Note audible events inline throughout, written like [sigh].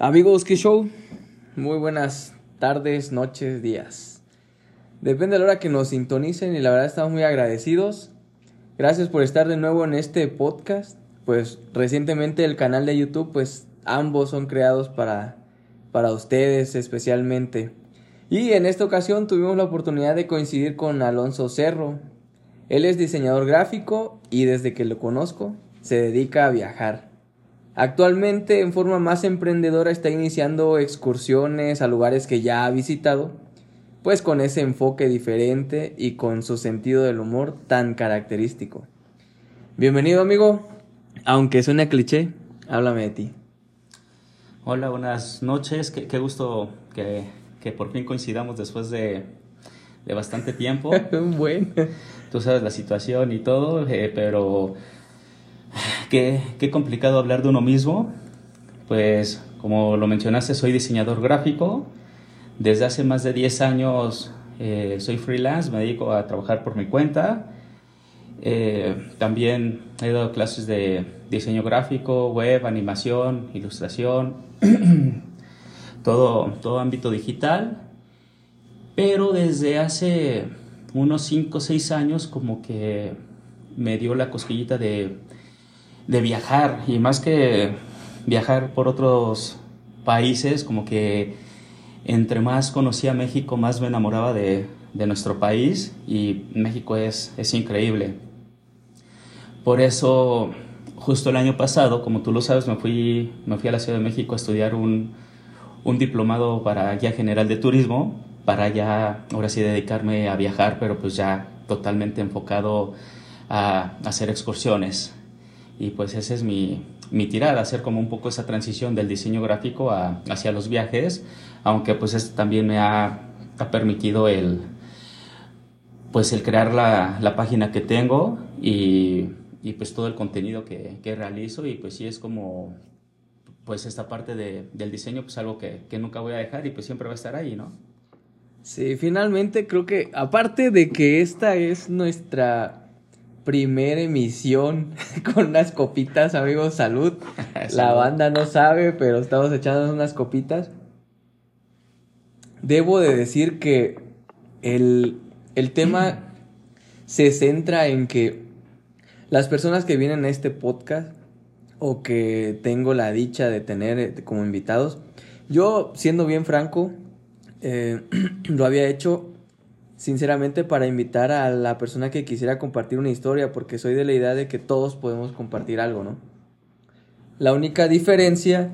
Amigos, ¿qué show? Muy buenas tardes, noches, días. Depende de la hora que nos sintonicen y la verdad estamos muy agradecidos. Gracias por estar de nuevo en este podcast. Pues recientemente el canal de YouTube, pues ambos son creados para, para ustedes especialmente. Y en esta ocasión tuvimos la oportunidad de coincidir con Alonso Cerro. Él es diseñador gráfico y desde que lo conozco se dedica a viajar. Actualmente en forma más emprendedora está iniciando excursiones a lugares que ya ha visitado, pues con ese enfoque diferente y con su sentido del humor tan característico. Bienvenido amigo, aunque suene cliché, háblame de ti. Hola, buenas noches, qué, gusto que, que, por fin coincidamos después de, de bastante tiempo. [laughs] bueno. Tú sabes la situación y todo, eh, pero [laughs] Qué, qué complicado hablar de uno mismo. Pues como lo mencionaste, soy diseñador gráfico. Desde hace más de 10 años eh, soy freelance, me dedico a trabajar por mi cuenta. Eh, también he dado clases de diseño gráfico, web, animación, ilustración, [clears throat] todo, todo ámbito digital. Pero desde hace unos 5 o 6 años como que me dio la cosquillita de de viajar y más que viajar por otros países, como que entre más conocía México, más me enamoraba de, nuestro país y México es, es increíble. Por eso, justo el año pasado, como tú lo sabes, me fui, me fui a la Ciudad de México a estudiar un, un diplomado para guía general de turismo, para ya, ahora sí, dedicarme a viajar, pero pues ya totalmente enfocado a hacer excursiones. Y pues esa es mi, mi tirada, hacer como un poco esa transición del diseño gráfico hacia los viajes, aunque pues esto también me ha, ha, permitido el, pues el crear la, la página que tengo y, y, pues todo el contenido que, que, realizo y pues sí es como pues esta parte de, del diseño pues algo que, que nunca voy a dejar y pues siempre va a estar ahí, ¿no? Sí, finalmente creo que aparte de que esta es nuestra primera emisión [laughs] con unas copitas, amigos, salud. [laughs] La banda no sabe, pero estamos echando unas copitas. Debo de decir que el, el tema [clears throat] se centra en que las personas que vienen a este podcast o que tengo la dicha de tener eh, como invitados, yo siendo bien franco, eh, [clears throat] lo había hecho sinceramente para invitar a la persona que quisiera compartir una historia, porque soy de la idea de que todos podemos compartir algo, ¿no? La única diferencia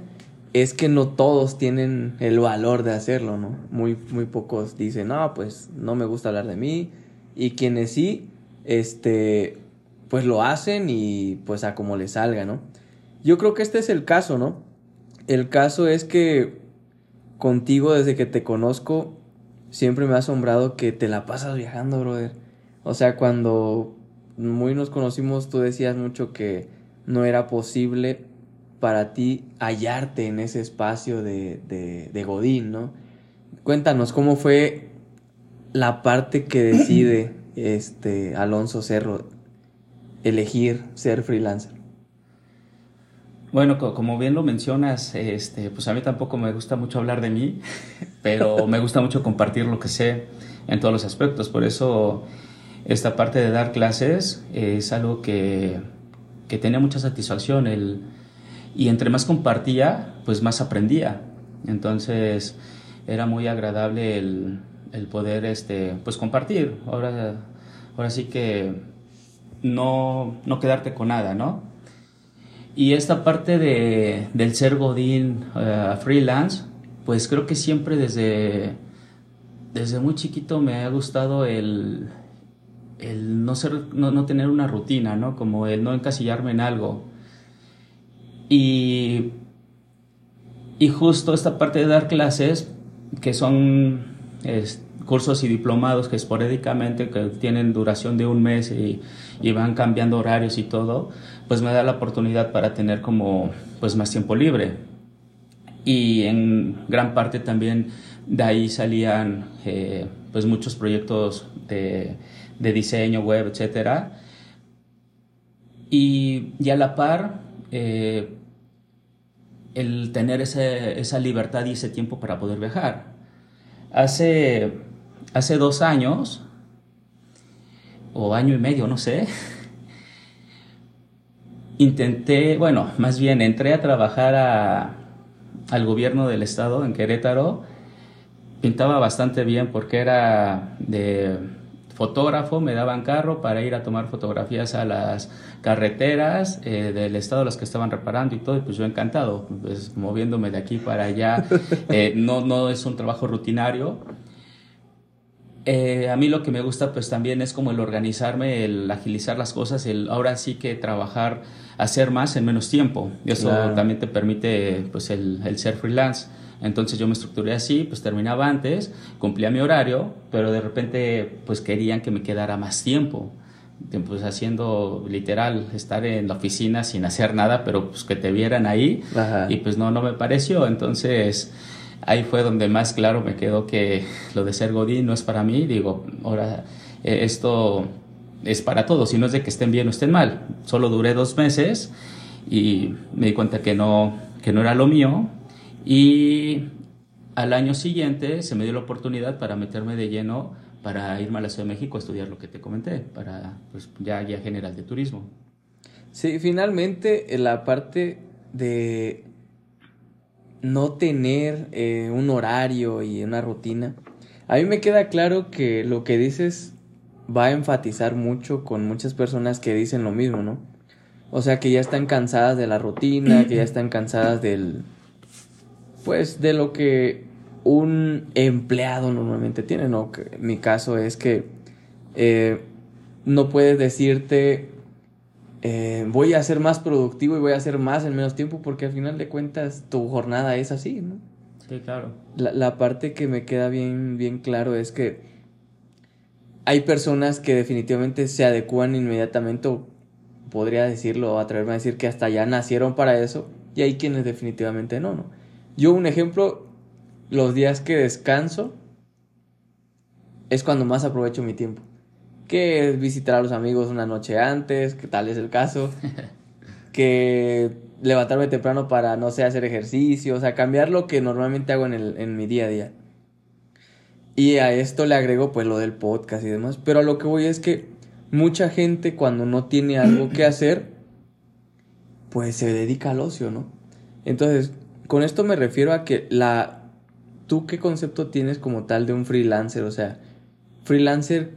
es que no todos tienen el valor de hacerlo, ¿no? Muy, muy pocos dicen, no, pues no me gusta hablar de mí, y quienes sí, este, pues lo hacen y pues a como les salga, ¿no? Yo creo que este es el caso, ¿no? El caso es que contigo desde que te conozco siempre me ha asombrado que te la pasas viajando, brother. O sea, cuando muy nos conocimos, tú decías mucho que no era posible para ti hallarte en ese espacio de, de, de Godín, ¿no? Cuéntanos cómo fue la parte que decide [clears throat] este Alonso Cerro elegir ser freelancer. Bueno, como bien lo mencionas, este, pues a mí tampoco me gusta mucho hablar de mí, [laughs] pero me gusta mucho compartir lo que sé en todos los aspectos. Por eso esta parte de dar clases es algo que, que tenía mucha satisfacción. El, y entre más compartía, pues más aprendía. Entonces era muy agradable el, el poder este, pues compartir. Ahora, ahora sí que no, no quedarte con nada, ¿no? Y esta parte de, del ser Godín uh, freelance, pues creo que siempre desde, desde muy chiquito me ha gustado el, el no, ser, no, no, tener una rutina, ¿no? Como el no encasillarme en algo. Y, y justo esta parte de dar clases, que son cursos y diplomados que esporádicamente que tienen duración de un mes y, y, van cambiando horarios y todo, pues me da la oportunidad para tener como pues más tiempo libre. Y en gran parte también de ahí salían eh, pues muchos proyectos de, de, diseño web, etcétera. Y, y, a la par, eh, el tener esa libertad y ese tiempo para poder viajar. Hace, hace dos años, o año y medio, no sé, intenté, bueno, más bien entré a trabajar al gobierno del estado en Querétaro. Pintaba bastante bien porque era de fotógrafo, me daban carro para ir a tomar fotografías a las carreteras eh, del estado, las que estaban reparando y todo, y pues yo encantado, pues moviéndome de aquí para allá. [laughs] Eh, no, no es un trabajo rutinario. Eh, a mí lo que me gusta pues también es como el organizarme, el agilizar las cosas, el ahora sí que trabajar, hacer más en menos tiempo. Y eso también te permite pues el, el ser freelance. Entonces yo me estructuré así, pues terminaba antes, cumplía mi horario, pero de repente pues querían que me quedara más tiempo. Pues haciendo literal, estar en la oficina sin hacer nada, pero pues que te vieran ahí. Y pues no, no me pareció. Entonces ahí fue donde más claro me quedó que lo de ser Godín no es para mí. Digo, ahora eh, esto es para todos, y no es de que estén bien o estén mal. Solo duré dos meses y me di cuenta que no, que no era lo mío y al año siguiente se me dio la oportunidad para meterme de lleno para irme a la Ciudad de México a estudiar lo que te comenté, para pues, ya guía general de turismo. Sí, finalmente la parte de no tener eh, un horario y una rutina, a mí me queda claro que lo que dices va a enfatizar mucho con muchas personas que dicen lo mismo, ¿no? O sea, que ya están cansadas de la rutina, que ya [clears throat] están cansadas del, pues de lo que un empleado normalmente tiene, ¿no? mi caso es que eh, no puedes decirte eh, voy a ser más productivo y voy a hacer más en menos tiempo porque al final de cuentas tu jornada es así, ¿no? Sí, claro. La, la parte que me queda bien, bien claro es que hay personas que definitivamente se adecuan inmediatamente, o podría decirlo, o atreverme a decir que hasta ya nacieron para eso, y hay quienes definitivamente no, ¿no? Yo un ejemplo, los días que descanso es cuando más aprovecho mi tiempo. Que visitar a los amigos una noche antes, que tal es el caso. [laughs] que levantarme temprano para, no sé, hacer ejercicio, o sea, cambiar lo que normalmente hago en, el, en mi día a día. Y a esto le agrego pues lo del podcast y demás. Pero a lo que voy es que mucha gente cuando no tiene algo que hacer, pues se dedica al ocio, ¿no? Entonces, con esto me refiero a que la... ¿Tú qué concepto tienes como tal de un freelancer? O sea, freelancer,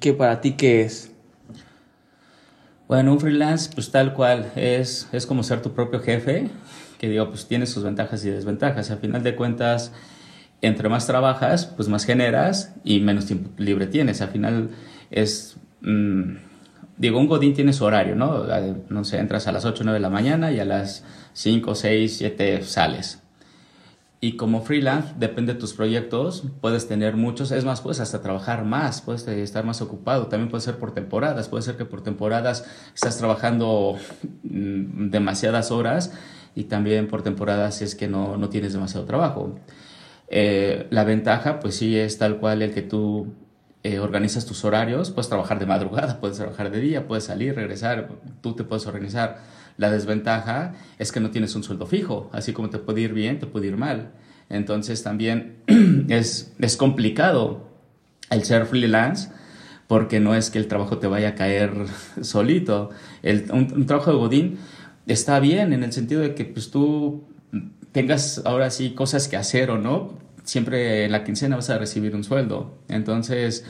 ¿qué para ti qué es? Bueno, un freelance, pues tal cual, es, es como ser tu propio jefe, que digo, pues tiene sus ventajas y desventajas. Al final de cuentas, entre más trabajas, pues más generas y menos tiempo libre tienes. Al final es... Mm, digo, un Godín tiene su horario, ¿no? No sé, entras a las 8 o 9 de la mañana y a las 5, 6, 7 sales. Y como freelance, depende de tus proyectos, puedes tener muchos, es más, puedes hasta trabajar más, puedes estar más ocupado, también puede ser por temporadas, puede ser que por temporadas estás trabajando mm, demasiadas horas y también por temporadas es que no, no tienes demasiado trabajo. Eh, la ventaja, pues sí, es tal cual el que tú eh, organizas tus horarios, puedes trabajar de madrugada, puedes trabajar de día, puedes salir, regresar, tú te puedes organizar. La desventaja es que no tienes un sueldo fijo, así como te puede ir bien, te puede ir mal. Entonces también [clears throat] es, es complicado el ser freelance porque no es que el trabajo te vaya a caer [laughs] solito. El, un, trabajo de Godín está bien en el sentido de que pues, tú tengas ahora sí cosas que hacer o no, siempre en la quincena vas a recibir un sueldo. Entonces,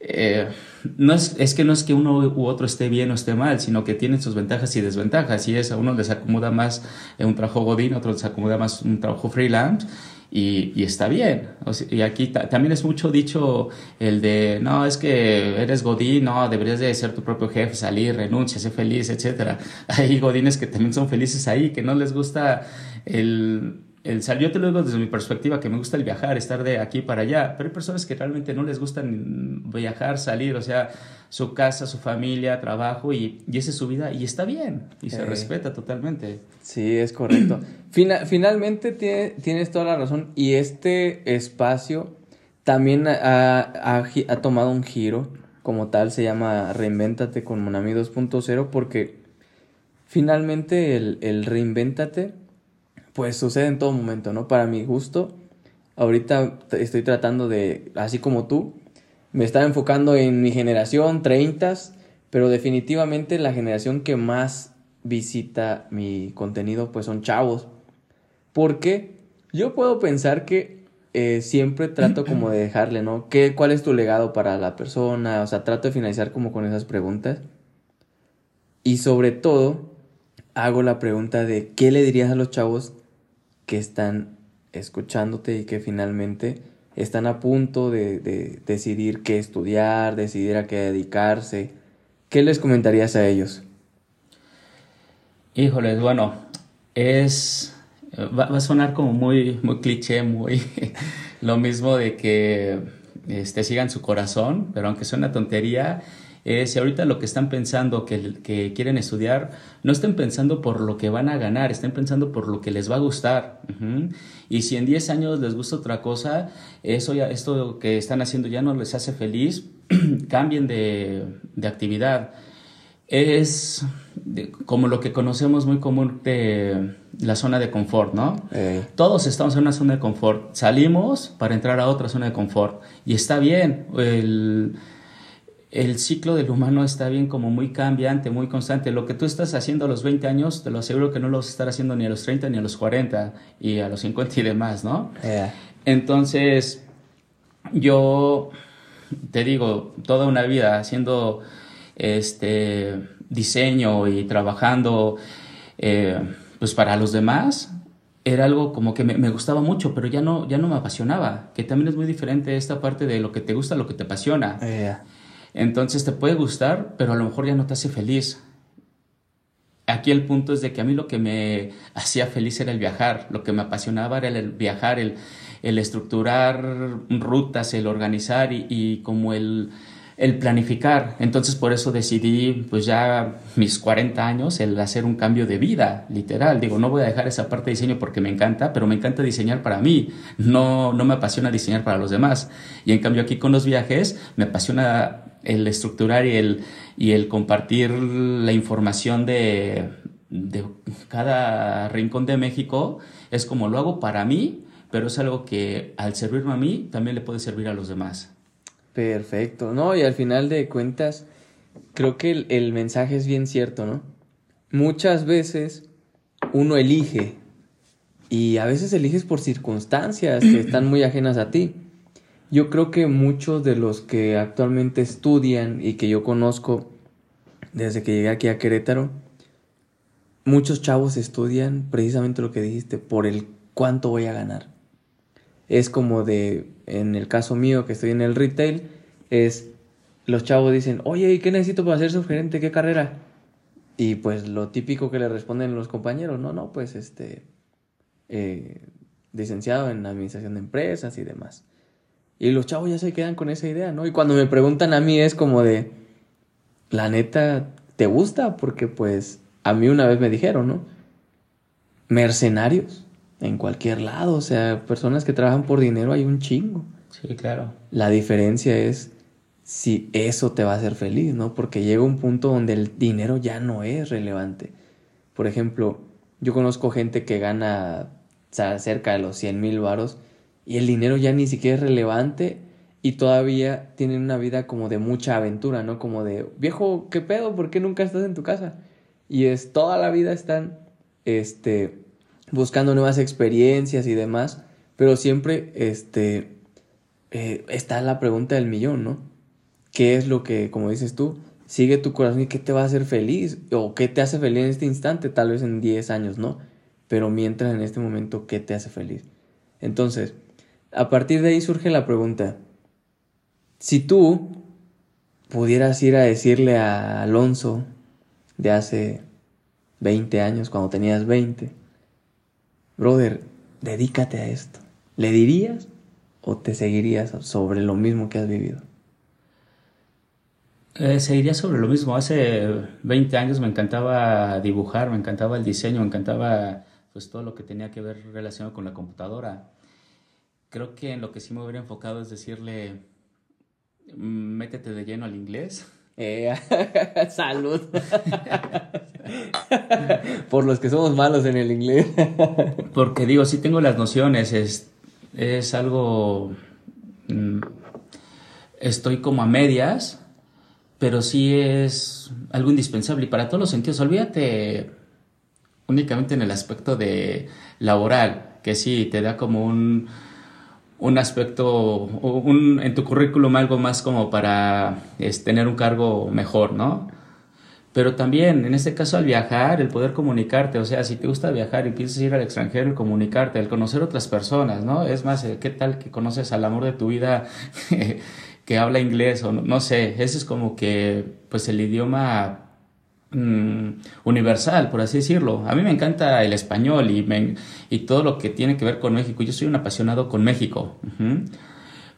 eh, no es, es, que no es que uno u otro esté bien o esté mal, sino que tienen sus ventajas y desventajas. Y es a uno les acomoda más un trabajo godín, a otro les acomoda más un trabajo freelance. Y, y está bien. y aquí también es mucho dicho el de, no, es que eres godín, no, deberías de ser tu propio jefe, salir, renuncia, ser feliz, etc. [laughs] Hay godines que también son felices ahí, que no les gusta el el yo te lo digo desde mi perspectiva, que me gusta el viajar, estar de aquí para allá, pero hay personas que realmente no les gusta viajar, salir, o sea, su casa, su familia, trabajo, y, y esa es su vida, y está bien, y se respeta totalmente. Sí, es correcto. [clears throat] finalmente tienes toda la razón, y este espacio también ha, ha, tomado un giro, como tal, se llama Reinvéntate con Monami 2.0, porque finalmente el, el Reinvéntate pues sucede en todo momento, ¿no? Para mi gusto, ahorita estoy tratando de, así como tú, me estaba enfocando en mi generación, 30, pero definitivamente la generación que más visita mi contenido, pues son chavos. Porque yo puedo pensar que eh, siempre trato como de dejarle, ¿no? ¿Qué, ¿Cuál es tu legado para la persona? O sea, trato de finalizar como con esas preguntas. Y sobre todo, hago la pregunta de ¿qué le dirías a los chavos que están escuchándote y que finalmente están a punto de, de decidir qué estudiar, decidir a qué dedicarse? ¿Qué les comentarías a ellos? Híjoles, bueno, es va, a sonar como muy, muy cliché, muy [laughs] lo mismo de que este, sigan su corazón, pero aunque sea una tontería, eh, si ahorita lo que están pensando que, que, quieren estudiar, no estén pensando por lo que van a ganar, estén pensando por lo que les va a gustar. Y si en 10 años les gusta otra cosa, eso ya, esto que están haciendo ya no les hace feliz, [clears throat] cambien de, de actividad. Es como lo que conocemos muy común de la zona de confort, ¿no? Todos estamos en una zona de confort. Salimos para entrar a otra zona de confort. Y está bien. El, el ciclo del humano está bien como muy cambiante, muy constante. Lo que tú estás haciendo a los 20 años, te lo aseguro que no lo vas a estar haciendo ni a los 30, ni a los 40, y a los 50 y demás, ¿no? Entonces, yo te digo, toda una vida haciendo este diseño y trabajando eh, pues para los demás, era algo como que me, gustaba mucho, pero ya no, ya no me apasionaba, que también es muy diferente esta parte de lo que te gusta, lo que te apasiona. Entonces te puede gustar, pero a lo mejor ya no te hace feliz. Aquí el punto es de que a mí lo que me hacía feliz era el viajar, lo que me apasionaba era el viajar, el, estructurar rutas, el organizar y como el el planificar. Entonces por eso decidí, pues ya mis 40 años, el hacer un cambio de vida, literal. Digo, no voy a dejar esa parte de diseño porque me encanta, pero me encanta diseñar para mí. No, no me apasiona diseñar para los demás. Y en cambio aquí con los viajes me apasiona el estructurar y el, y el compartir la información de, de cada rincón de México. Es como lo hago para mí, pero es algo que al servirme a mí también le puede servir a los demás. Perfecto, no, y al final de cuentas, creo que el, mensaje es bien cierto, ¿no? Muchas veces uno elige y a veces eliges por circunstancias que están muy ajenas a ti. Yo creo que muchos de los que actualmente estudian y que yo conozco desde que llegué aquí a Querétaro, muchos chavos estudian precisamente lo que dijiste, por el cuánto voy a ganar. Es como de, en el caso mío que estoy en el retail, es los chavos dicen, oye, ¿y qué necesito para ser subgerente? ¿Qué carrera? Y pues lo típico que le responden los compañeros, no, no, pues este, eh, licenciado en administración de empresas y demás. Y los chavos ya se quedan con esa idea, ¿no? Y cuando me preguntan a mí es como de, la neta, ¿te gusta? Porque pues a mí una vez me dijeron, ¿no? Mercenarios en cualquier lado, o sea, personas que trabajan por dinero hay un chingo. Sí, claro. La diferencia es si eso te va a hacer feliz, ¿no? Porque llega un punto donde el dinero ya no es relevante. Por ejemplo, yo conozco gente que gana cerca de los 100 mil varos y el dinero ya ni siquiera es relevante y todavía tienen una vida como de mucha aventura, ¿no? Como de, viejo, ¿qué pedo? ¿Por qué nunca estás en tu casa? Y es toda la vida están, este, buscando nuevas experiencias y demás, pero siempre este, eh, está la pregunta del millón, ¿no? ¿Qué es lo que, como dices tú, sigue tu corazón y qué te va a hacer feliz? ¿O qué te hace feliz en este instante? Tal vez en 10 años, ¿no? Pero mientras en este momento, ¿qué te hace feliz? Entonces, a partir de ahí surge la pregunta, si tú pudieras ir a decirle a Alonso de hace 20 años, cuando tenías 20, brother, dedícate a esto. ¿Le dirías o te seguirías sobre lo mismo que has vivido? Eh, seguiría sobre lo mismo. Hace 20 años me encantaba dibujar, me encantaba el diseño, me encantaba pues todo lo que tenía que ver relacionado con la computadora. Creo que en lo que sí me hubiera enfocado es decirle, métete de lleno al inglés. Eh, [laughs] salud. [laughs] Por los que somos malos en el inglés. [laughs] Porque digo, sí tengo las nociones, es, es algo... mm, estoy como a medias, pero sí es algo indispensable y para todos los sentidos. Olvídate únicamente en el aspecto de laboral, que sí te da como un, un aspecto, un, en tu currículum algo más como para es, tener un cargo mejor, ¿no? Pero también, en este caso, al viajar, el poder comunicarte, o sea, si te gusta viajar y piensas ir al extranjero, el comunicarte, el conocer otras personas, ¿no? Es más, eh, ¿qué tal que conoces al amor de tu vida [laughs] que habla inglés o no, no sé? Ese es como que, pues, el idioma mm, universal, por así decirlo. A mí me encanta el español y, y todo lo que tiene que ver con México. Yo soy un apasionado con México.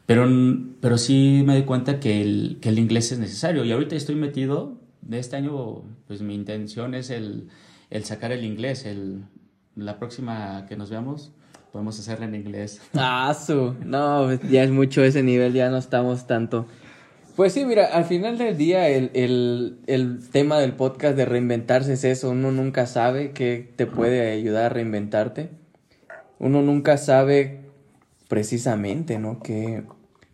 Pero, pero sí me doy cuenta que el, que el inglés es necesario. Y ahorita estoy metido, de este año, pues mi intención es el, el sacar el inglés. El, la próxima que nos veamos, podemos hacerla en inglés. Ah, su. No, ya es mucho ese nivel, ya no estamos tanto. Pues sí, mira, al final del día el, el, el tema del podcast de reinventarse es eso. Uno nunca sabe qué te puede ayudar a reinventarte. Uno nunca sabe precisamente, ¿no? Qué,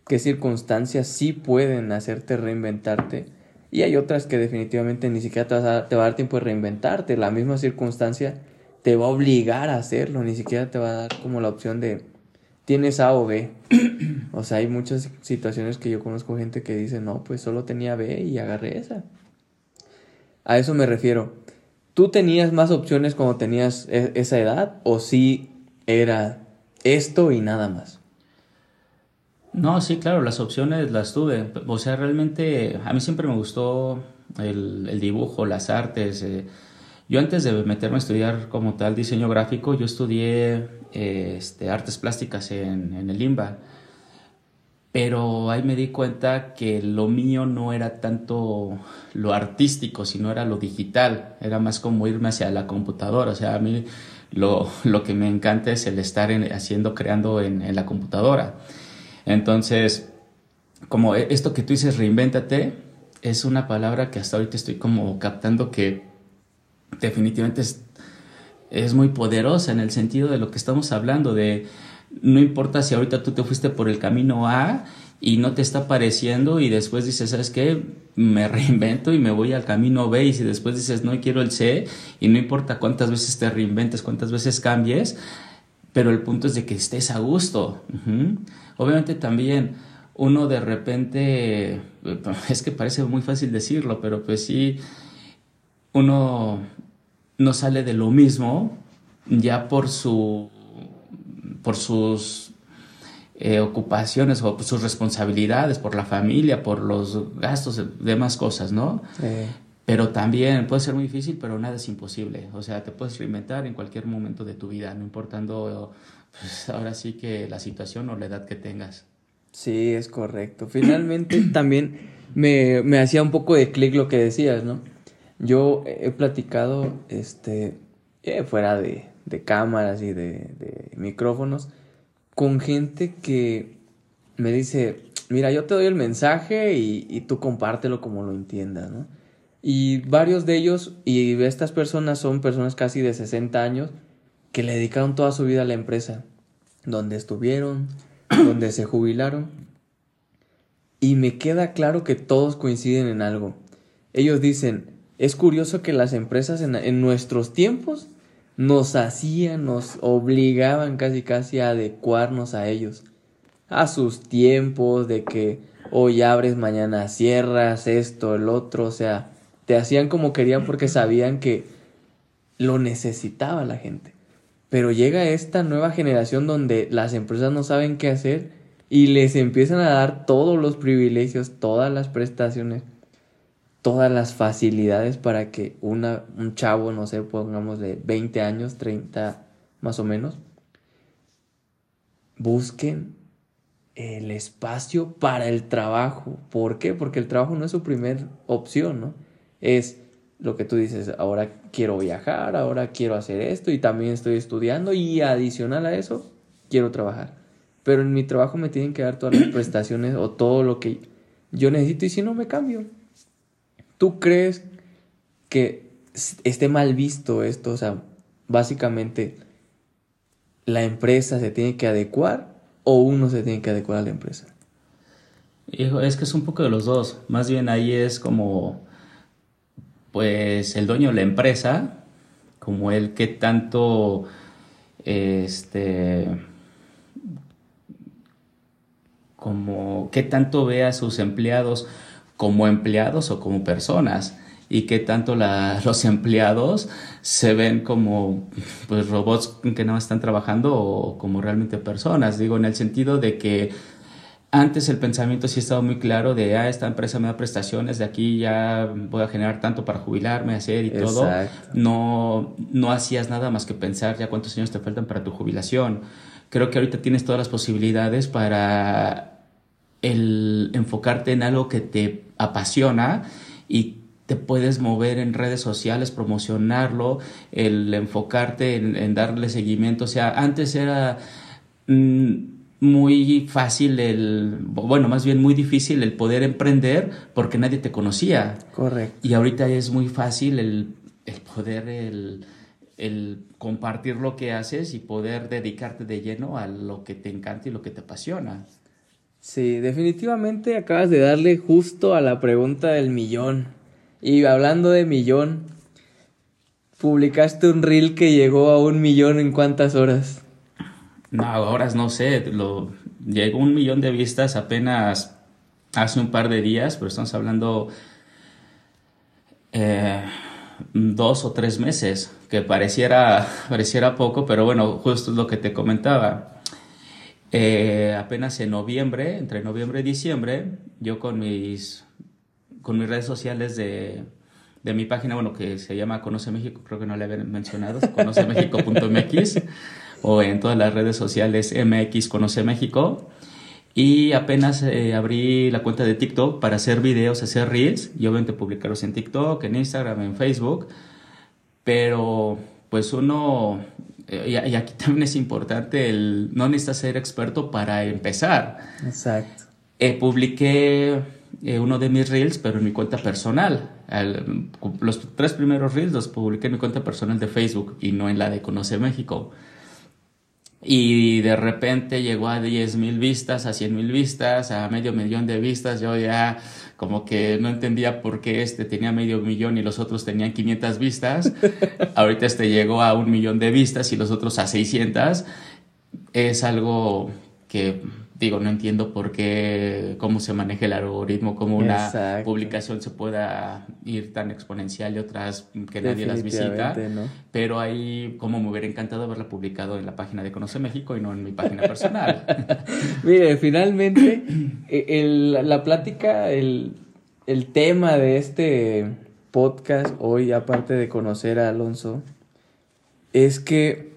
qué circunstancias sí pueden hacerte reinventarte. Y hay otras que definitivamente ni siquiera te, vas a- te va a dar tiempo de reinventarte. La misma circunstancia te va a obligar a hacerlo. Ni siquiera te va a dar como la opción de tienes A o B. [clears throat] O sea, hay muchas situaciones que yo conozco gente que dice, no, pues solo tenía B y agarré esa. A eso me refiero. ¿Tú tenías más opciones cuando tenías e- esa edad o sí era esto y nada más? No, sí, claro, las opciones las tuve. O sea, realmente a mí siempre me gustó el, dibujo, las artes. eh. Yo antes de meterme a estudiar como tal diseño gráfico, yo estudié eh, este, artes plásticas en, el IMBA. Pero ahí me di cuenta que lo mío no era tanto lo artístico, sino era lo digital. Era más como irme hacia la computadora. O sea, a mí lo, lo que me encanta es el estar en- haciendo, creando en, en la computadora. Entonces, como e- esto que tú dices, reinvéntate, es una palabra que hasta ahorita estoy como captando que definitivamente es, es muy poderosa en el sentido de lo que estamos hablando, de no importa si ahorita tú te fuiste por el camino A y no te está pareciendo y después dices, ¿sabes qué? Me reinvento y me voy al camino B y si después dices, no quiero el C y no importa cuántas veces te reinventes, cuántas veces cambies, pero el punto es de que estés a gusto. Obviamente también uno de repente, [laughs] es que parece muy fácil decirlo, pero pues sí, uno no sale de lo mismo ya por su por sus eh, ocupaciones o por sus responsabilidades, por la familia, por los gastos, demás cosas, ¿no? Eh, Pero también puede ser muy difícil, pero nada es imposible. O sea, te puedes reinventar en cualquier momento de tu vida, no importando, pues ahora sí que la situación o la edad que tengas. sí, es correcto. Finalmente [clears throat] también me, me hacía un poco de clic lo que decías, ¿no? Yo he platicado, este, eh, fuera de, de cámaras y de, de micrófonos, con gente que me dice, mira, yo te doy el mensaje y, y tú compártelo como lo entiendas, ¿no? Y varios de ellos, y estas personas son personas casi de 60 años, que le dedicaron toda su vida a la empresa, donde estuvieron, [clears throat] donde se jubilaron. Y me queda claro que todos coinciden en algo. Ellos dicen, es curioso que las empresas en, nuestros tiempos nos hacían, nos obligaban casi casi a adecuarnos a ellos, a sus tiempos, de que hoy abres, mañana cierras, esto, el otro, o sea, te hacían como querían porque sabían que lo necesitaba la gente. Pero llega esta nueva generación donde las empresas no saben qué hacer y les empiezan a dar todos los privilegios, todas las prestaciones, todas las facilidades para que un chavo, no sé, pongamos de 20 años, 30 más o menos, busquen el espacio para el trabajo. ¿Por qué? Porque el trabajo no es su primer opción, ¿no? Es lo que tú dices, ahora quiero viajar, ahora quiero hacer esto y también estoy estudiando y adicional a eso, quiero trabajar. Pero en mi trabajo me tienen que dar todas las prestaciones o todo lo que yo necesito y si no me cambio. ¿Tú crees que esté mal visto esto. O sea, básicamente, la empresa se tiene que adecuar o uno se tiene que adecuar a la empresa. Es que es un poco de los dos. Más bien ahí es como, pues, el dueño de la empresa, como el que tanto, este, como qué tanto ve a sus empleados como empleados o como personas y qué tanto [laughs] los empleados se ven como pues robots que no están trabajando o como realmente personas. Digo, en el sentido de que antes el pensamiento sí estaba muy claro de, ah, esta empresa me da prestaciones, de aquí ya voy a generar tanto para jubilarme, hacer y todo. No, no hacías nada más que pensar ya cuántos años te faltan para tu jubilación. Creo que ahorita tienes todas las posibilidades para el enfocarte en algo que te apasiona y te puedes mover en redes sociales, promocionarlo, el enfocarte en, darle seguimiento. O sea, antes era mm, muy fácil el, bueno, más bien muy difícil el poder emprender porque nadie te conocía. Correcto. Y ahorita es muy fácil el, poder, el, el compartir lo que haces y poder dedicarte de lleno a lo que te encanta y lo que te apasiona. Sí, definitivamente acabas de darle justo a la pregunta del millón. Y hablando de millón, publicaste un reel que llegó a un millón en cuántas horas. No, horas no sé, lo, llegó un millón de vistas apenas hace un par de días, pero estamos hablando eh, dos o tres meses, que pareciera, [laughs] pareciera poco, pero bueno, justo es lo que te comentaba. Eh, apenas en noviembre, entre noviembre y diciembre, yo con mis con mis redes sociales de, de mi página, bueno, que se llama Conoce México, creo que no le había mencionado, conocemexico.mx o en todas las redes sociales MX Conoce México. Y apenas eh, abrí la cuenta de TikTok para hacer videos, hacer reels y obviamente publicarlos en TikTok, en Instagram, en Facebook. Pero pues uno, y, aquí [laughs] también es importante, el, no necesitas ser experto para empezar. Exacto. Eh, publiqué eh, uno de mis reels, pero en mi cuenta personal. los tres primeros reels los publiqué en mi cuenta personal de Facebook y no en la de Conoce México. Y de repente llegó a 10 mil vistas, a 100 mil vistas, a medio millón de vistas. Yo ya como que no entendía por qué este tenía medio millón y los otros tenían 500 vistas. [laughs] Ahorita este llegó a un millón de vistas y los otros a 600. Es algo que digo, no entiendo por qué, cómo se maneja el algoritmo, cómo una publicación se pueda ir tan exponencial y otras que nadie las visita. Pero ahí, como me hubiera encantado haberla publicado en la página de Conoce México y no en mi página personal. [laughs] Mire, finalmente, e, la plática, el, el tema de este podcast hoy, aparte de conocer a Alonso, es que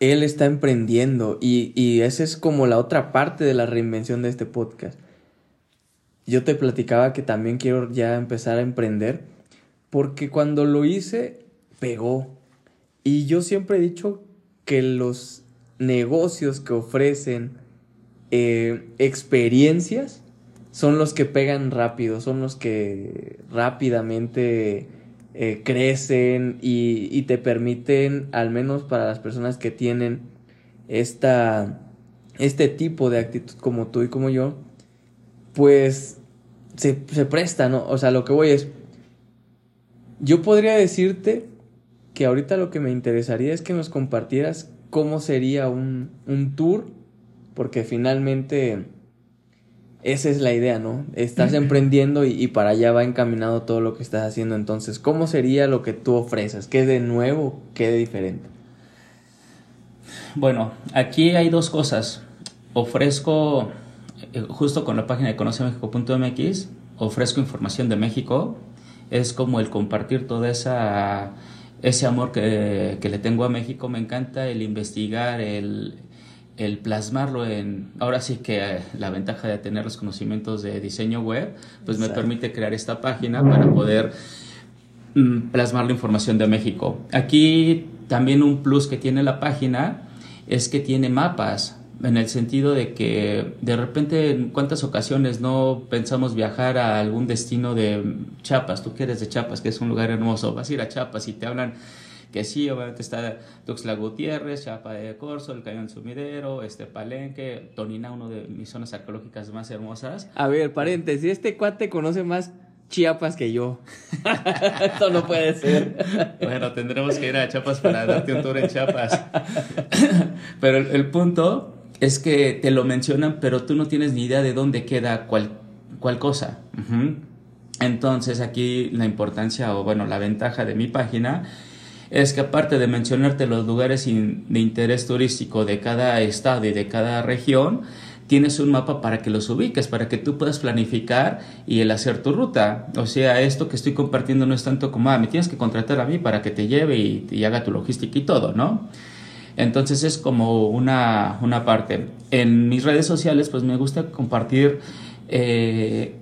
él está emprendiendo y, y esa es como la otra parte de la reinvención de este podcast. Yo te platicaba que también quiero ya empezar a emprender porque cuando lo hice pegó. Y yo siempre he dicho que los negocios que ofrecen eh, experiencias son los que pegan rápido, son los que rápidamente eh, crecen y, te permiten, al menos para las personas que tienen esta, este tipo de actitud como tú y como yo, pues se, se presta, ¿no? O sea, lo que voy es, yo podría decirte que ahorita lo que me interesaría es que nos compartieras cómo sería un, un tour, porque finalmente esa es la idea, ¿no? Estás emprendiendo y, para allá va encaminado todo lo que estás haciendo. Entonces, ¿cómo sería lo que tú ofreces? ¿Qué de nuevo? ¿Qué de diferente? Bueno, aquí hay dos cosas. Ofrezco, eh, justo con la página de conocemexico.mx, ofrezco información de México. Es como el compartir toda esa ese amor que, que le tengo a México. Me encanta el investigar, el, el plasmarlo en, ahora sí que eh, la ventaja de tener los conocimientos de diseño web, pues me permite crear esta página para poder mm, plasmar la información de México. Aquí también un plus que tiene la página es que tiene mapas, en el sentido de que de repente en cuántas ocasiones no pensamos viajar a algún destino de Chiapas, tú que eres de Chiapas, que es un lugar hermoso, vas a ir a Chiapas y te hablan que sí, obviamente está Tuxtla Gutiérrez, Chapa de Corzo, el Cañón Sumidero, este Palenque, Tonina, una de mis zonas arqueológicas más hermosas. A ver, paréntesis, este cuate conoce más Chiapas que yo. [laughs] Esto no puede ser. bueno, tendremos que ir a Chiapas para darte un tour en Chiapas. pero el, punto es que te lo mencionan, pero tú no tienes ni idea de dónde queda cuál cual cosa. Entonces aquí la importancia o bueno, la ventaja de mi página es que aparte de mencionarte los lugares de interés turístico de cada estado y de cada región, tienes un mapa para que los ubiques, para que tú puedas planificar y el hacer tu ruta. O sea, esto que estoy compartiendo no es tanto como, ah, me tienes que contratar a mí para que te lleve y, haga tu logística y todo, ¿no? Entonces es como una, una, parte. En mis redes sociales, pues me gusta compartir eh,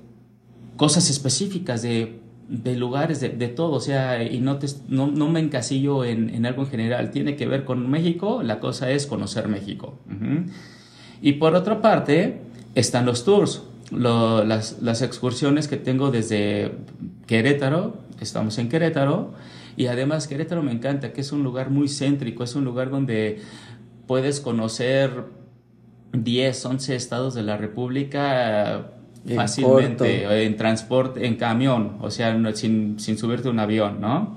cosas específicas de de lugares, de, de, todo, o sea, y no, te, no, no me encasillo en, en, algo en general, tiene que ver con México, la cosa es conocer México. Y por otra parte, están los tours, las, las, excursiones que tengo desde Querétaro, estamos en Querétaro, y además Querétaro me encanta, que es un lugar muy céntrico, es un lugar donde puedes conocer 10, 11 estados de la República fácilmente en transporte, en camión, o sea, sin, sin, subirte a un avión, ¿no?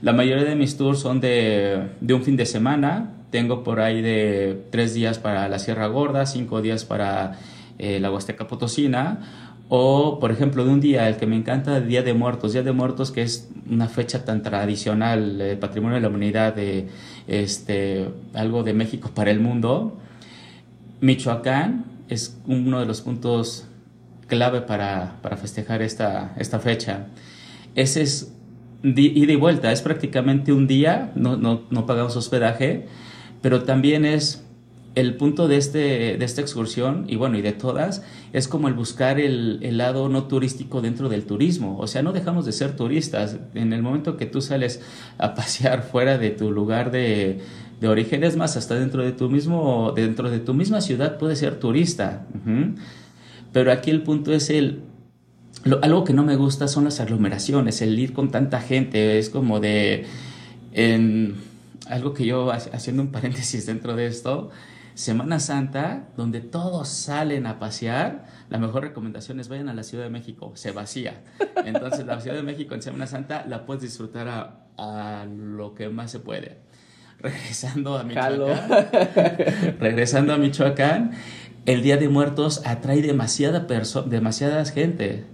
La mayoría de mis tours son de, de, un fin de semana. Tengo por ahí de tres días para la Sierra Gorda, cinco días para eh, la Huasteca Potosina. O, por ejemplo, de un día, el que me encanta, Día de Muertos. Día de Muertos, que es una fecha tan tradicional, el patrimonio de la humanidad, de este, algo de México para el mundo. Michoacán es uno de los puntos clave para, para festejar esta, esta fecha. Ese es ida y vuelta, es prácticamente un día, no, no, no, pagamos hospedaje, pero también es el punto de, este, de esta excursión, y bueno, y de todas, es como el buscar el, el, lado no turístico dentro del turismo. O sea, no dejamos de ser turistas. En el momento que tú sales a pasear fuera de tu lugar de, de origen, es más, hasta dentro de tu mismo, dentro de tu misma ciudad puedes ser turista. Pero aquí el punto es el... algo que no me gusta son las aglomeraciones, el ir con tanta gente, es como de... En, algo que yo, haciendo un paréntesis dentro de esto, Semana Santa, donde todos salen a pasear, la mejor recomendación es vayan a la Ciudad de México, se vacía. Entonces la Ciudad de México en Semana Santa la puedes disfrutar a, a lo que más se puede. Regresando a Michoacán. regresando a Michoacán, el Día de Muertos atrae demasiada demasiadas gente.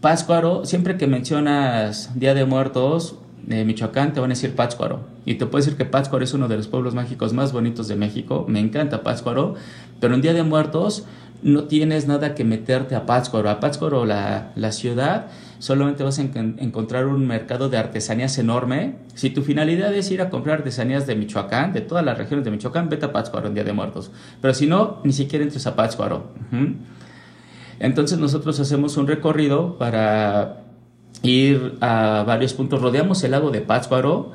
Pátzcuaro, siempre que mencionas Día de Muertos de Michoacán, te van a decir Pátzcuaro. Y te puedo decir que Pátzcuaro es uno de los pueblos mágicos más bonitos de México. Me encanta Pátzcuaro. Pero en Día de Muertos no tienes nada que meterte a Pátzcuaro. A Pátzcuaro, la, la ciudad, solamente vas a encontrar un mercado de artesanías enorme. Si tu finalidad es ir a comprar artesanías de Michoacán, de todas las regiones de Michoacán, vete a Pátzcuaro en Día de Muertos. Pero si no, ni siquiera entres a Pátzcuaro. Entonces nosotros hacemos un recorrido para ir a varios puntos. Rodeamos el lago de Pátzcuaro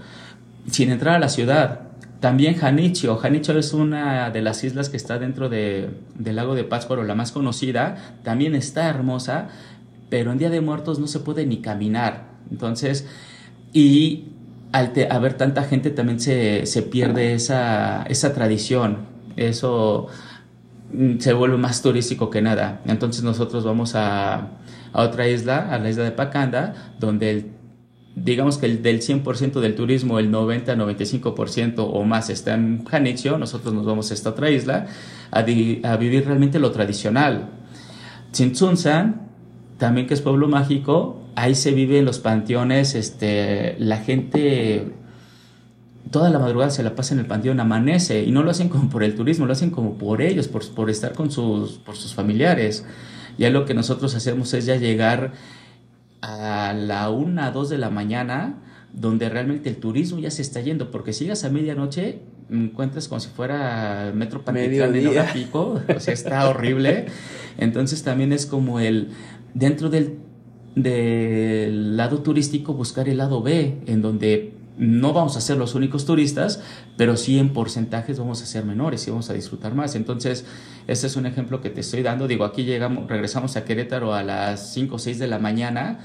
sin entrar a la ciudad. También Janicho. Janicho es una de las islas que está dentro de, del lago de Pátzcuaro, la más conocida. También está hermosa, pero en Día de Muertos no se puede ni caminar. Entonces, y al haber tanta gente también se, se pierde esa, esa tradición. Eso mm, se vuelve más turístico que nada. Entonces nosotros vamos a, a otra isla, a la isla de Pacanda, donde el, digamos que el, del 100% del turismo, el 90-95% o más está en Janitzio, nosotros nos vamos a esta otra isla a, a vivir realmente lo tradicional. Tzintzunzan también que es pueblo mágico, ahí se vive en los panteones, este, la gente toda la madrugada se la pasa en el panteón, amanece, y no lo hacen como por el turismo, lo hacen como por ellos, por, por estar con sus, por sus familiares. Ya lo que nosotros hacemos es ya llegar a la una, dos de la mañana, donde realmente el turismo ya se está yendo, porque si llegas a medianoche, encuentras como si fuera Metro Pantitlán en hora pico, o sea, está horrible. Entonces también es como el dentro del, del lado turístico buscar el lado B, en donde no vamos a ser los únicos turistas, pero sí en porcentajes vamos a ser menores y vamos a disfrutar más. Entonces, este es un ejemplo que te estoy dando. Digo, aquí llegamos, regresamos a Querétaro a las 5 o 6 de la mañana.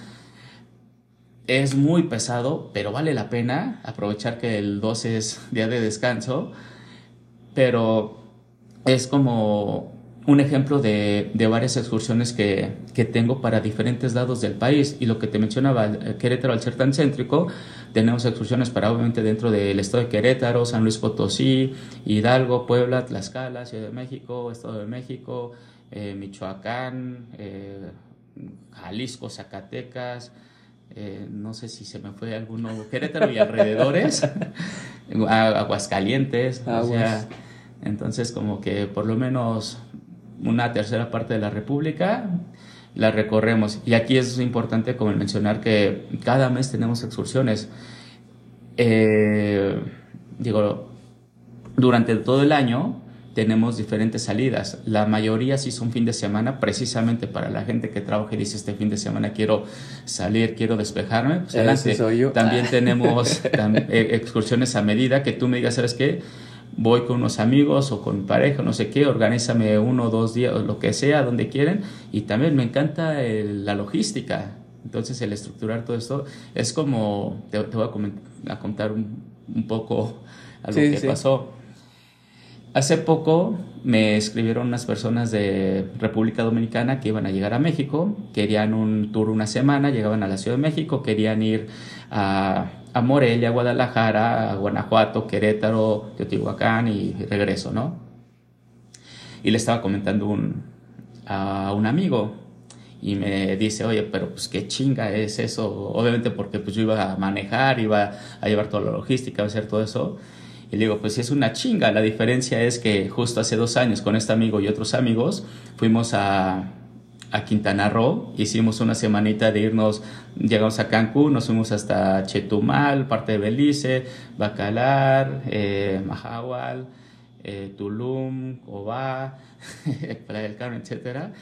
Es muy pesado, pero vale la pena aprovechar que el 12 es día de descanso. Pero es como un ejemplo de, de varias excursiones que, que, tengo para diferentes lados del país. Y lo que te mencionaba, eh, Querétaro al ser tan céntrico, tenemos excursiones para obviamente dentro del estado de Querétaro, San Luis Potosí, Hidalgo, Puebla, Tlaxcala, Ciudad de México, Estado de México, eh, Michoacán, eh, Jalisco, Zacatecas. no sé si se me fue alguno, Querétaro y alrededores, [laughs] Aguascalientes, o sea, entonces como que por lo menos una tercera parte de la República, la recorremos. Y aquí es importante como mencionar que cada mes tenemos excursiones. Eh, digo, durante todo el año tenemos diferentes salidas. La mayoría sí son fin de semana, precisamente para la gente que trabaja y dice este fin de semana quiero salir, quiero despejarme. Pues Soy yo. También [laughs] tenemos eh, excursiones a medida que tú me digas, ¿sabes qué? Voy con unos amigos o con pareja, no sé qué, organízame uno o dos días, lo que sea, donde quieren. Y también me encanta la logística. Entonces, el estructurar todo esto es como, te, voy a, contar un, poco algo que pasó. Hace poco me escribieron unas personas de República Dominicana que iban a llegar a México, querían un tour una semana, llegaban a la Ciudad de México, querían ir a Morelia, Guadalajara, Guanajuato, Querétaro, Teotihuacán y regreso, ¿no? Y le estaba comentando un, a un amigo y me dice, oye, pero pues qué chinga es eso, obviamente porque pues yo iba a manejar, iba a llevar toda la logística, a hacer todo eso. Y le digo, pues sí es una chinga, la diferencia es que justo hace dos años con este amigo y otros amigos fuimos a, a Quintana Roo. Hicimos una semanita de irnos, llegamos a Cancún, nos fuimos hasta Chetumal, parte de Belice, Bacalar, eh, eh, Tulum, Cobá, [laughs] Playa del Carmen, etcétera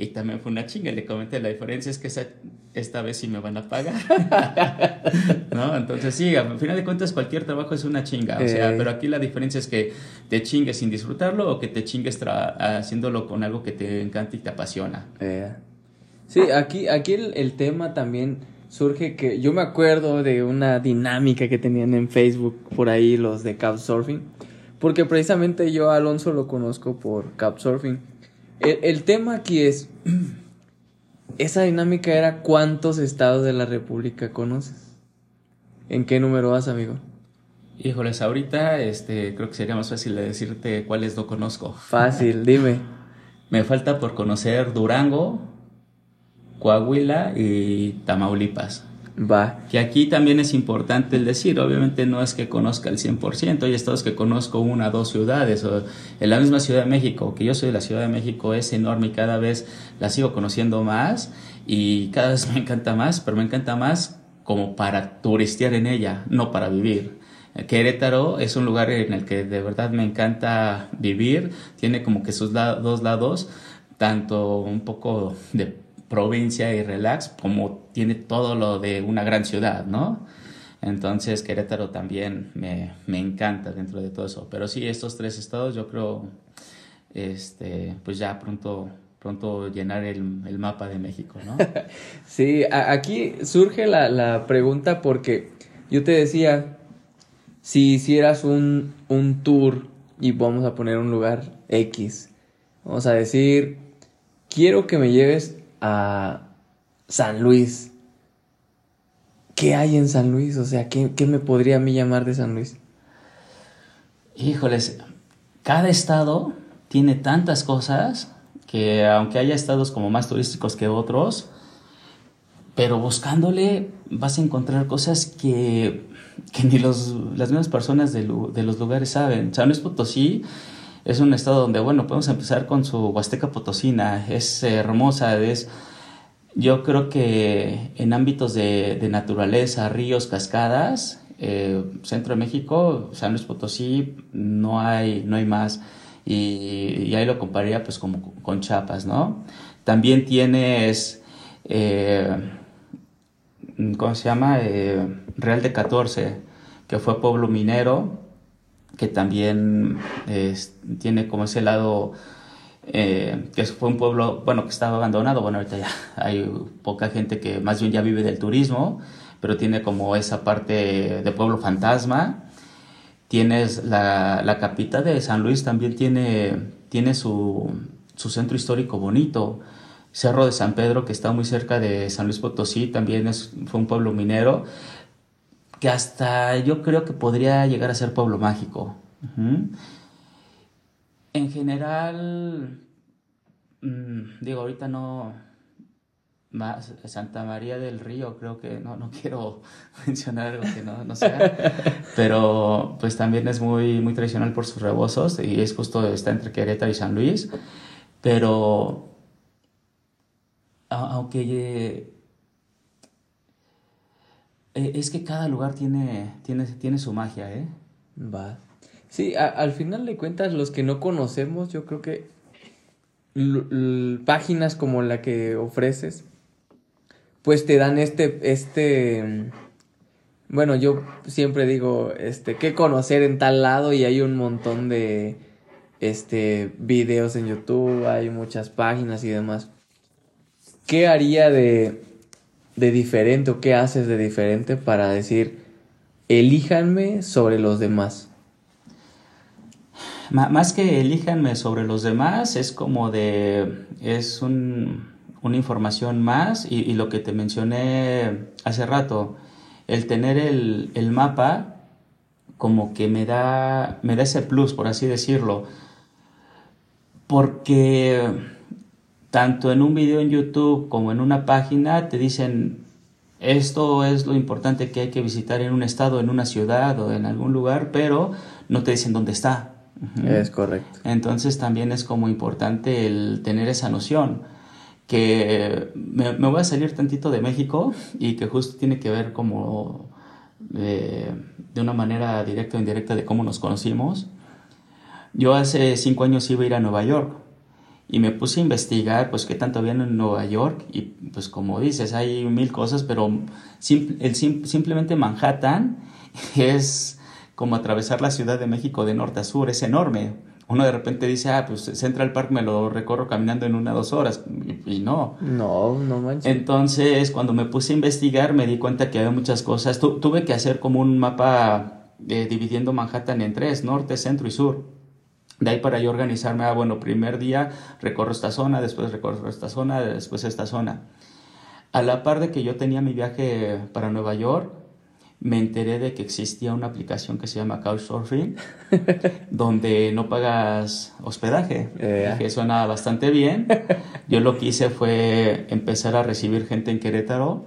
y también fue una chinga. Le comenté, la diferencia es que esta vez sí me van a pagar. [laughs] ¿No? Entonces sí, al final de cuentas cualquier trabajo es una chinga. O sea, eh. pero aquí la diferencia es que te chingues sin disfrutarlo o que te chingues haciéndolo con algo que te encanta y te apasiona. Eh. Sí, aquí, aquí el, el, tema también surge que yo me acuerdo de una dinámica que tenían en Facebook por ahí los de Couchsurfing. Porque precisamente yo a Alonso lo conozco por Couchsurfing. El, tema aquí es, [clears throat] esa dinámica era cuántos estados de la República conoces. ¿En qué número vas, amigo? Híjoles, ahorita este, creo que sería más fácil de decirte cuáles no conozco. [laughs] Fácil, dime. Me falta por conocer Durango, Coahuila y Tamaulipas. Va. Que aquí también es importante el decir, obviamente no es que conozca el 100%, hay estados que conozco una dos ciudades, o en la misma Ciudad de México, que yo soy de la Ciudad de México, es enorme y cada vez la sigo conociendo más y cada vez [laughs] me encanta más, pero me encanta más como para turistear en ella, no para vivir. Querétaro es un lugar en el que de verdad me encanta vivir, tiene como que sus dos lados, tanto un poco de provincia y relax, como tiene todo lo de una gran ciudad, ¿no? Entonces Querétaro también me, me, encanta dentro de todo eso. Pero sí, estos tres estados yo creo, este, pues ya pronto, pronto llenar el, el mapa de México, ¿no? [laughs] sí, aquí surge la, la, pregunta porque yo te decía, si hicieras un, un tour y vamos a poner un lugar X, vamos a decir, quiero que me lleves a San Luis. ¿Qué hay en San Luis? O sea, ¿qué, me podría a mí llamar de San Luis? Híjoles, cada estado tiene tantas cosas que aunque haya estados como más turísticos que otros, pero buscándole vas a encontrar cosas que, que ni los, las mismas personas de, de, los lugares saben. San Luis Potosí es un estado donde, bueno, podemos empezar con su Huasteca Potosina, es hermosa, es... Yo creo que en ámbitos de, de naturaleza, ríos, cascadas, eh, Centro de México, San Luis Potosí, no hay, no hay más. Y, y ahí lo compararía pues como con Chiapas, ¿no? También tienes, eh, ¿cómo se llama? Eh, Real de 14 que fue pueblo minero, que también tiene como ese lado, eh, que fue un pueblo, bueno, que estaba abandonado, bueno, ahorita ya [laughs] hay poca gente que más bien ya vive del turismo, pero tiene como esa parte de pueblo fantasma. Tienes la, la capital de San Luis, también tiene, tiene su, su centro histórico bonito. Cerro de San Pedro, que está muy cerca de San Luis Potosí, también es, fue un pueblo minero que hasta yo creo que podría llegar a ser pueblo mágico. En general, mm, digo, ahorita no, más Santa María del Río, creo que no, no [laughs] quiero mencionar algo que no, no sea, pero pues también es muy, muy tradicional por sus rebozos y es justo, está entre Querétaro y San Luis, pero aunque eh, es que cada lugar tiene, tiene, tiene su magia, ¿eh? Va. Sí, al final de cuentas, los que no conocemos, yo creo que páginas como la que ofreces, pues te dan este, este, bueno, yo siempre digo, este, qué conocer en tal lado y hay un montón de, este, videos en YouTube, hay muchas páginas y demás. ¿Qué haría de, de diferente o qué haces de diferente para decir, elíjanme sobre los demás? Más que elíjanme sobre los demás, es como de, es un, una información más y, lo que te mencioné hace rato, el tener el, el, mapa como que me da, me da ese plus, por así decirlo, porque tanto en un video en YouTube como en una página te dicen esto es lo importante que hay que visitar en un estado, en una ciudad o en algún lugar, pero no te dicen dónde está. Es correcto. Entonces también es como importante el tener esa noción que me, voy a salir tantito de México y que justo tiene que ver como de, de una manera directa o indirecta de cómo nos conocimos. Yo hace cinco años iba a ir a Nueva York y me puse a investigar pues qué tanto había en Nueva York y pues como dices hay mil cosas pero el, simplemente Manhattan [laughs] es como atravesar la Ciudad de México de norte a sur es enorme. Uno de repente dice ah pues Central Park me lo recorro caminando en una o dos horas y, no. No no manches. Entonces cuando me puse a investigar me di cuenta que había muchas cosas. Tuve que hacer como un mapa eh, dividiendo Manhattan en tres norte centro y sur. De ahí para yo organizarme, ah, bueno, primer día recorro esta zona, después recorro esta zona, después esta zona. A la par de que yo tenía mi viaje para Nueva York, me enteré de que existía una aplicación que se llama Couchsurfing, [laughs] donde no pagas hospedaje, eh. que suena bastante bien. Yo lo que hice fue empezar a recibir gente en Querétaro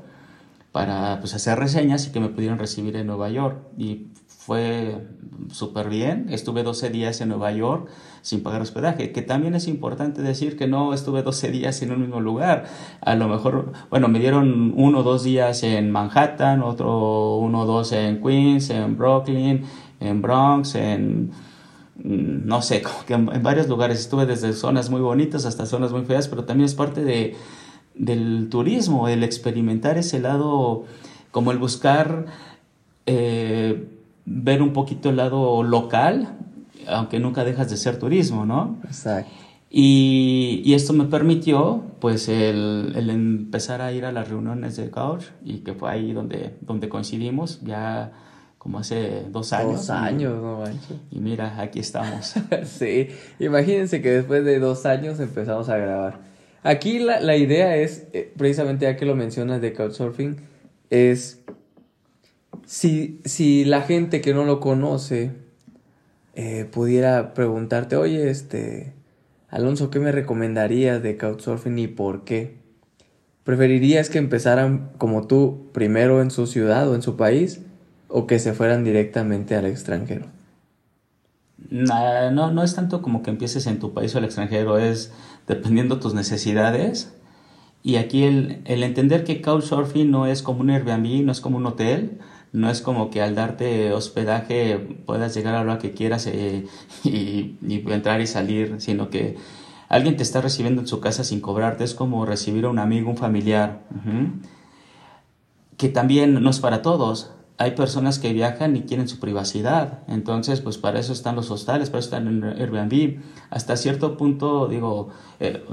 para pues, hacer reseñas y que me pudieran recibir en Nueva York. Y fue súper bien. Estuve 12 días en Nueva York sin pagar hospedaje, que también es importante decir que no estuve 12 días en un mismo lugar. A lo mejor, bueno, me dieron uno o dos días en Manhattan, otro uno o dos en Queens, en Brooklyn, en Bronx, en mm, no sé, [laughs] como que en varios lugares. Estuve desde zonas muy bonitas hasta zonas muy feas, pero también es parte de, del turismo, el experimentar ese lado, como el buscar... Eh, ver un poquito el lado local, aunque nunca dejas de ser turismo, ¿no? Exacto. Y, y esto me permitió, pues, el, el, empezar a ir a las reuniones de Couch y que fue ahí donde, donde coincidimos, ya como hace dos años. Dos años, no manches. Y mira, aquí estamos. [laughs] sí, imagínense que después de dos años empezamos a grabar. Aquí la, la idea es, eh, precisamente ya que lo mencionas de Couchsurfing, es si, si la gente que no lo conoce eh, pudiera preguntarte, oye, este, Alonso, ¿qué me recomendarías de Couchsurfing y por qué? ¿Preferirías que empezaran como tú primero en su ciudad o en su país o que se fueran directamente al extranjero? No, no, es tanto como que empieces en tu país o al extranjero, es dependiendo tus necesidades. Y aquí el, el entender que Couchsurfing no es como un Airbnb, no es como un hotel, no es como que al darte hospedaje puedas llegar a lo que quieras eh, [laughs] y, entrar y salir, sino que alguien te está recibiendo en su casa sin cobrarte, es como recibir a un amigo, un familiar, que también no es para todos. Hay personas que viajan y quieren su privacidad. Entonces, pues para eso están los hostales, para eso están en Airbnb. Hasta cierto punto, digo, eh,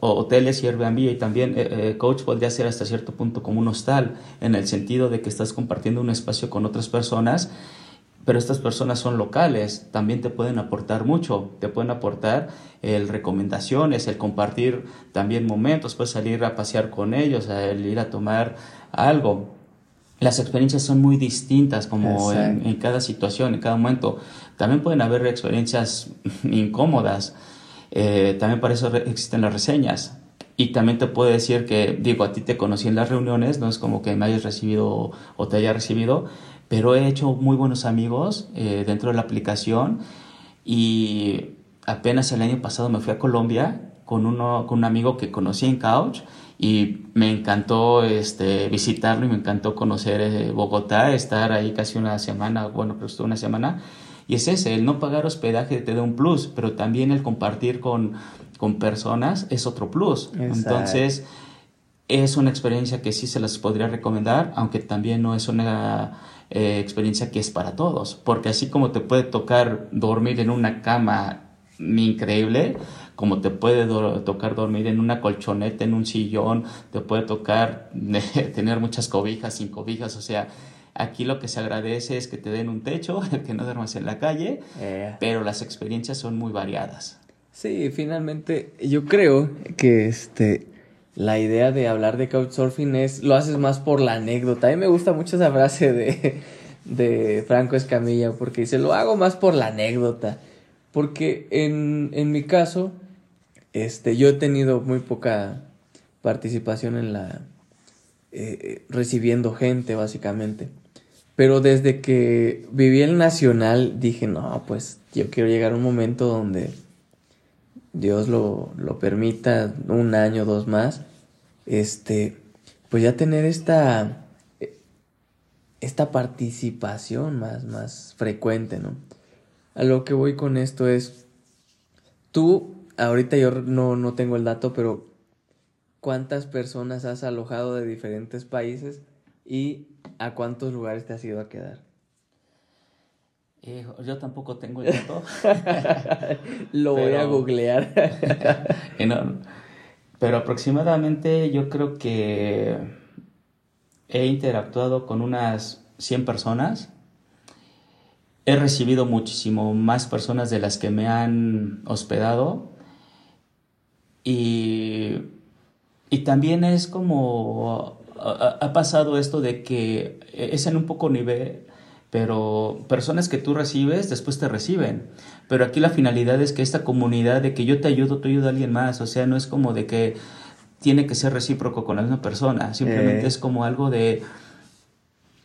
hoteles y Airbnb y también eh, eh, coach podría ser hasta cierto punto como un hostal, en el sentido de que estás compartiendo un espacio con otras personas pero estas personas son locales, también te pueden aportar mucho, te pueden aportar el recomendaciones, el compartir también momentos, puedes salir a pasear con ellos, el ir a tomar algo. Las experiencias son muy distintas como en, cada situación, en cada momento. También pueden haber experiencias [laughs] incómodas, eh, también para eso existen las reseñas. Y también te puedo decir que, digo, a ti te conocí en las reuniones, no es como que me hayas recibido o te haya recibido, pero he hecho muy buenos amigos eh, dentro de la aplicación y apenas el año pasado me fui a Colombia con, uno, con un amigo que conocí en Couch y me encantó este, visitarlo y me encantó conocer eh, Bogotá, estar ahí casi una semana, bueno, pero estuve una semana. Y es ese, el no pagar hospedaje te da un plus, pero también el compartir con, con personas es otro plus. Entonces, es una experiencia que sí se las podría recomendar, aunque también no es una eh, experiencia que es para todos, porque así como te puede tocar dormir en una cama increíble, como te puede tocar dormir en una colchoneta, en un sillón, te puede tocar [laughs] tener muchas cobijas, sin cobijas, o sea, aquí lo que se agradece es que te den un techo, [laughs] que no duermas en la calle, eh. pero las experiencias son muy variadas. Sí, finalmente yo creo que este la idea de hablar de couchsurfing es, lo haces más por la anécdota. A mí me gusta mucho esa frase de, [laughs] de Franco Escamilla, porque dice, lo hago más por la anécdota. Porque en, en mi caso, este, yo he tenido muy poca participación en la... Eh, recibiendo gente, básicamente. Pero desde que viví el Nacional, dije, no, pues yo quiero llegar a un momento donde Dios lo, lo permita, un año, dos más, este, pues ya tener esta, esta participación más, más frecuente, ¿no? A lo que voy con esto es, tú, ahorita yo no, no tengo el dato, pero ¿cuántas personas has alojado de diferentes países y a cuántos lugares te has ido a quedar? Eh, yo tampoco tengo el dato. [laughs] Lo voy a googlear. [laughs] pero aproximadamente yo creo que he interactuado con unas 100 personas. He recibido muchísimo más personas de las que me han hospedado. Y, y también es como ha, pasado esto de que es en un poco nivel pero personas que tú recibes después te reciben. Pero aquí la finalidad es que esta comunidad de que yo te ayudo, tú ayudas a alguien más, o sea, no es como de que tiene que ser recíproco con la misma persona, simplemente eh. es como algo de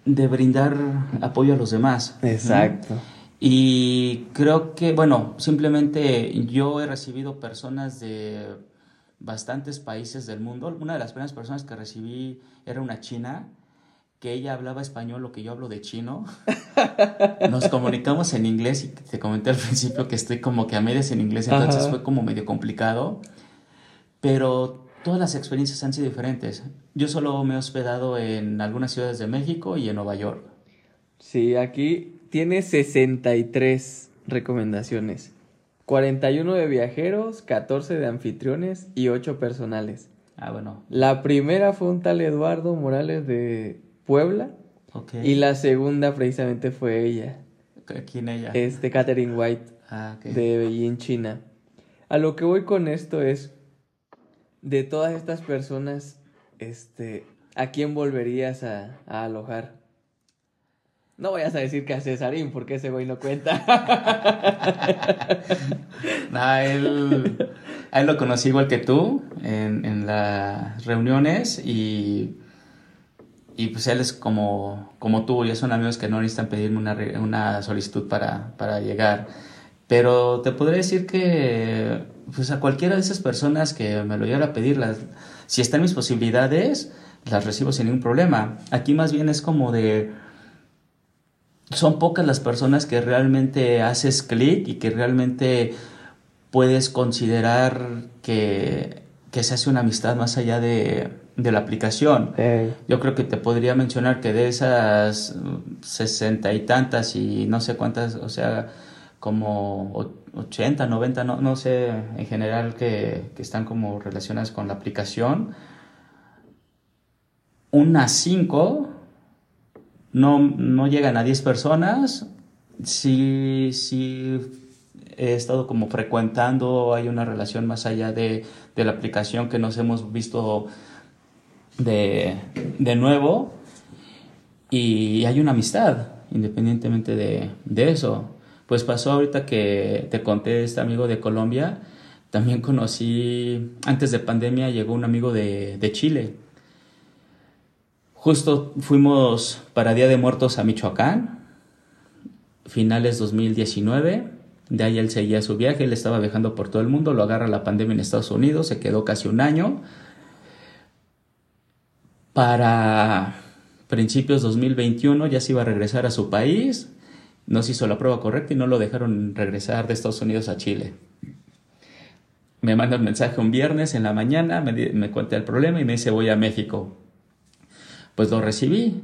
de brindar apoyo a los demás. Exacto. Y creo que, bueno, simplemente yo he recibido personas de bastantes países del mundo. Una de las primeras personas que recibí era una china que ella hablaba español, lo que yo hablo de chino. [laughs] Nos comunicamos en inglés y te comenté al principio que estoy como que a medias en inglés, entonces fue como medio complicado. Pero todas las experiencias han sido diferentes. Yo solo me he hospedado en algunas ciudades de México y en Nueva York. Sí, aquí tiene 63 recomendaciones. 41 de viajeros, 14 de anfitriones y 8 personales. Ah, bueno. La primera fue un tal Eduardo Morales de Puebla. Y la segunda precisamente fue ella. ¿Quién ella? Este, Catherine White. Ah, de Beijing, China. A lo que voy con esto es, de todas estas personas, este, ¿a quién volverías a, alojar? No vayas a decir que a Cesarín, porque ese güey no cuenta. [laughs] no, él, a él lo conocí igual que tú en, en las reuniones y y pues él es como, como tú, ya son amigos que no necesitan pedirme una, una solicitud para, para llegar. Pero te podría decir que pues a cualquiera de esas personas que me lo llegara a pedir, las, si están mis posibilidades, las recibo sin ningún problema. Aquí más bien es como de... Son pocas las personas que realmente haces clic y que realmente puedes considerar que, que se hace una amistad más allá de, de la aplicación. Yo creo que te podría mencionar que de esas sesenta y tantas y no sé cuántas, o sea, como 80, 90, no, no sé, en general que, que están como relacionadas con la aplicación, unas 5 no, no llegan a 10 personas. Sí, sí he estado como frecuentando, hay una relación más allá de, de la aplicación que nos hemos visto de, de, nuevo y hay una amistad, independientemente de, de eso. Pues pasó ahorita que te conté este amigo de Colombia, también conocí, antes de pandemia llegó un amigo de, de Chile Justo fuimos para Día de Muertos a Michoacán, finales 2019. De ahí él seguía su viaje, él estaba viajando por todo el mundo, lo agarra la pandemia en Estados Unidos, se quedó casi un año. Para principios 2021 ya se iba a regresar a su país, no se hizo la prueba correcta y no lo dejaron regresar de Estados Unidos a Chile. Me manda un mensaje un viernes en la mañana, me, me cuenta el problema y me dice voy a México pues lo recibí.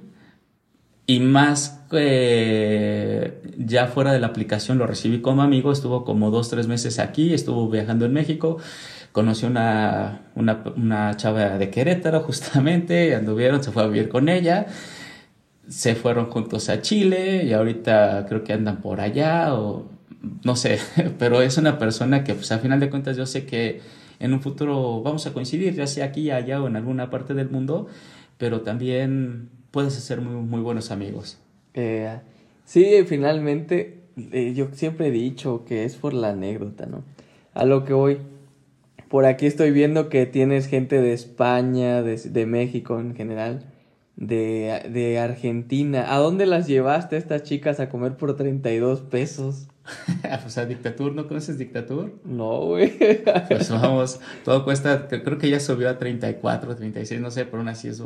Y más que ya fuera de la aplicación lo recibí como amigo, estuvo como dos, tres meses aquí, estuvo viajando en México, conoció una, una, una chava de Querétaro [laughs] justamente, anduvieron, se fue a vivir con ella, se fueron juntos a Chile y ahorita creo que andan por allá o no sé, [laughs] pero es una persona que pues a final de cuentas yo sé que en un futuro vamos a coincidir, ya sea aquí, allá o en alguna parte del mundo pero también puedes hacer muy, muy buenos amigos. Eh, sí, finalmente, eh, yo siempre he dicho que es por la anécdota, ¿no? A lo que voy. Por aquí estoy viendo que tienes gente de España, de, de México en general, de, de Argentina. ¿A dónde las llevaste estas chicas a comer por 32 pesos? [laughs] o sea, Dictatur, ¿no conoces Dictatur? No, güey. [laughs] pues vamos, todo cuesta, creo que ya subió a 34, 36, no sé, pero aún así es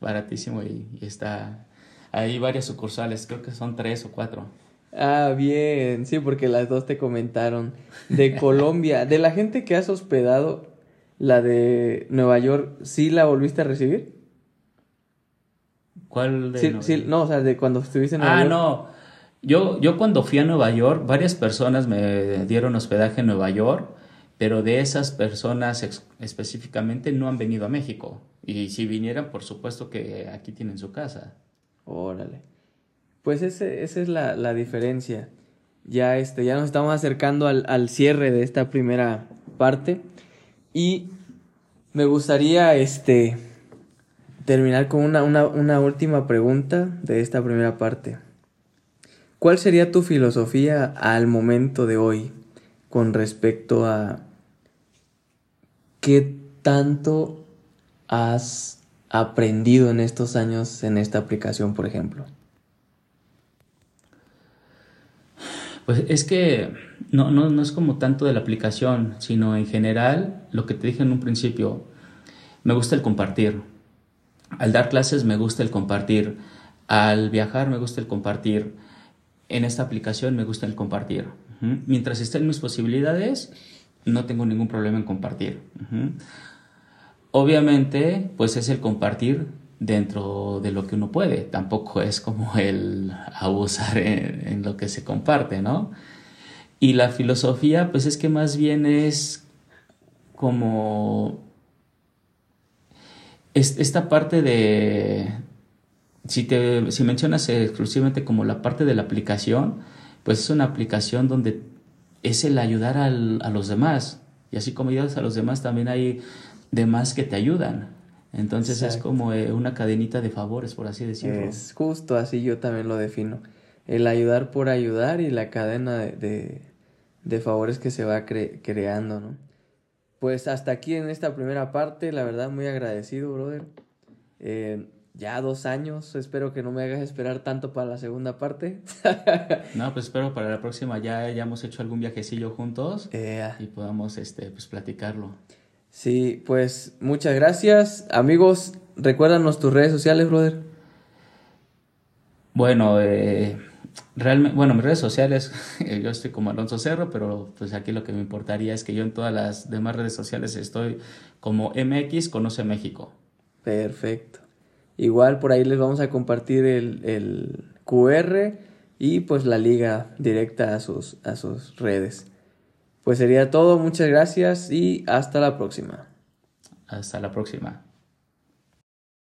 baratísimo y, está, hay varias sucursales, creo que son tres o cuatro. Ah, bien, sí, porque las dos te comentaron. De [laughs] Colombia, de la gente que has hospedado, la de Nueva York, ¿sí la volviste a recibir? ¿Cuál de sí, sí, no, o sea, de cuando estuviste en Nueva ah, York. Ah, no. Yo, yo cuando fui a Nueva York, varias personas me dieron hospedaje en Nueva York, pero de esas personas específicamente no han venido a México. Y si vinieran, por supuesto que aquí tienen su casa. Órale. Pues ese, esa es la, la, diferencia. Ya, este, ya nos estamos acercando al, al cierre de esta primera parte. Y me gustaría este, terminar con una, una, una última pregunta de esta primera parte. ¿Cuál sería tu filosofía al momento de hoy con respecto a qué tanto has aprendido en estos años en esta aplicación, por ejemplo? Pues es que no, no, no es como tanto de la aplicación, sino en general lo que te dije en un principio, me gusta el compartir. Al dar clases me gusta el compartir. Al viajar me gusta el compartir en esta aplicación me gusta el compartir. Mientras estén mis posibilidades, no tengo ningún problema en compartir. Obviamente, pues es el compartir dentro de lo que uno puede. Tampoco es como el abusar en, lo que se comparte, ¿no? Y la filosofía, pues es que más bien es como esta parte de, si, te, si mencionas exclusivamente como la parte de la aplicación, pues es una aplicación donde es el ayudar al, a los demás. Y así como ayudas a los demás, también hay demás que te ayudan. Entonces es como eh, una cadenita de favores, por así decirlo. Es justo así yo también lo defino. El ayudar por ayudar y la cadena de, de, favores que se va creando, ¿no? Pues hasta aquí en esta primera parte, la verdad muy agradecido, brother. Eh, ya dos años. Espero que no me hagas esperar tanto para la segunda parte. [laughs] no, pues espero para la próxima ya hayamos hecho algún viajecillo juntos eh, y podamos este, pues, platicarlo. Sí, pues muchas gracias. Amigos, recuérdanos tus redes sociales, brother. Bueno, eh, realmente, bueno, mis redes sociales, [laughs] yo estoy como Alonso Cerro, pero pues aquí lo que me importaría es que yo en todas las demás redes sociales estoy como MX Conoce México. Perfecto. Igual por ahí les vamos a compartir el, el QR y pues la liga directa a sus, a sus redes. Pues sería todo, muchas gracias y hasta la próxima. Hasta la próxima.